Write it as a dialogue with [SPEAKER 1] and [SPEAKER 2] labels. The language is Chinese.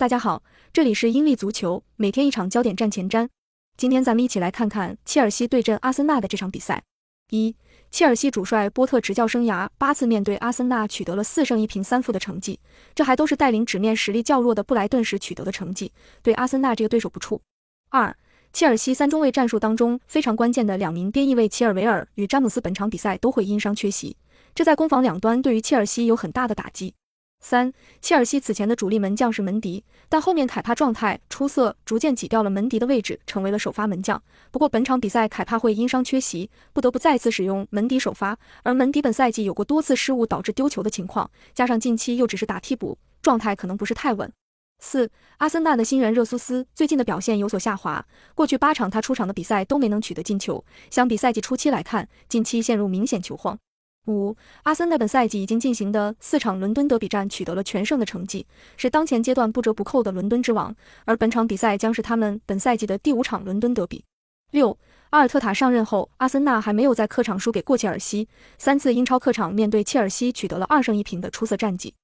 [SPEAKER 1] 大家好，这里是英利足球，每天一场焦点战前瞻。今天咱们一起来看看切尔西对阵阿森纳的这场比赛。一，切尔西主帅波特执教生涯八次面对阿森纳取得了四胜一平三负的成绩，这还都是带领纸面实力较弱的布莱顿时取得的成绩，对阿森纳这个对手不怵。二，切尔西三中卫战术当中非常关键的两名边翼卫齐尔维尔与詹姆斯本场比赛都会因伤缺席，这在攻防两端对于切尔西有很大的打击。三，切尔西此前的主力门将是门迪，但后面凯帕状态出色，逐渐挤掉了门迪的位置，成为了首发门将。不过本场比赛凯帕会因伤缺席，不得不再次使用门迪首发。而门迪本赛季有过多次失误导致丢球的情况，加上近期又只是打替补，状态可能不是太稳。四，阿森纳的新人热苏斯最近的表现有所下滑，过去八场他出场的比赛都没能取得进球，相比赛季初期来看，近期陷入明显球荒。五，阿森纳本赛季已经进行的四场伦敦德比战取得了全胜的成绩，是当前阶段不折不扣的伦敦之王。而本场比赛将是他们本赛季的第五场伦敦德比。六，阿尔特塔上任后，阿森纳还没有在客场输给过切尔西，三次英超客场面对切尔西取得了二胜一平的出色战绩。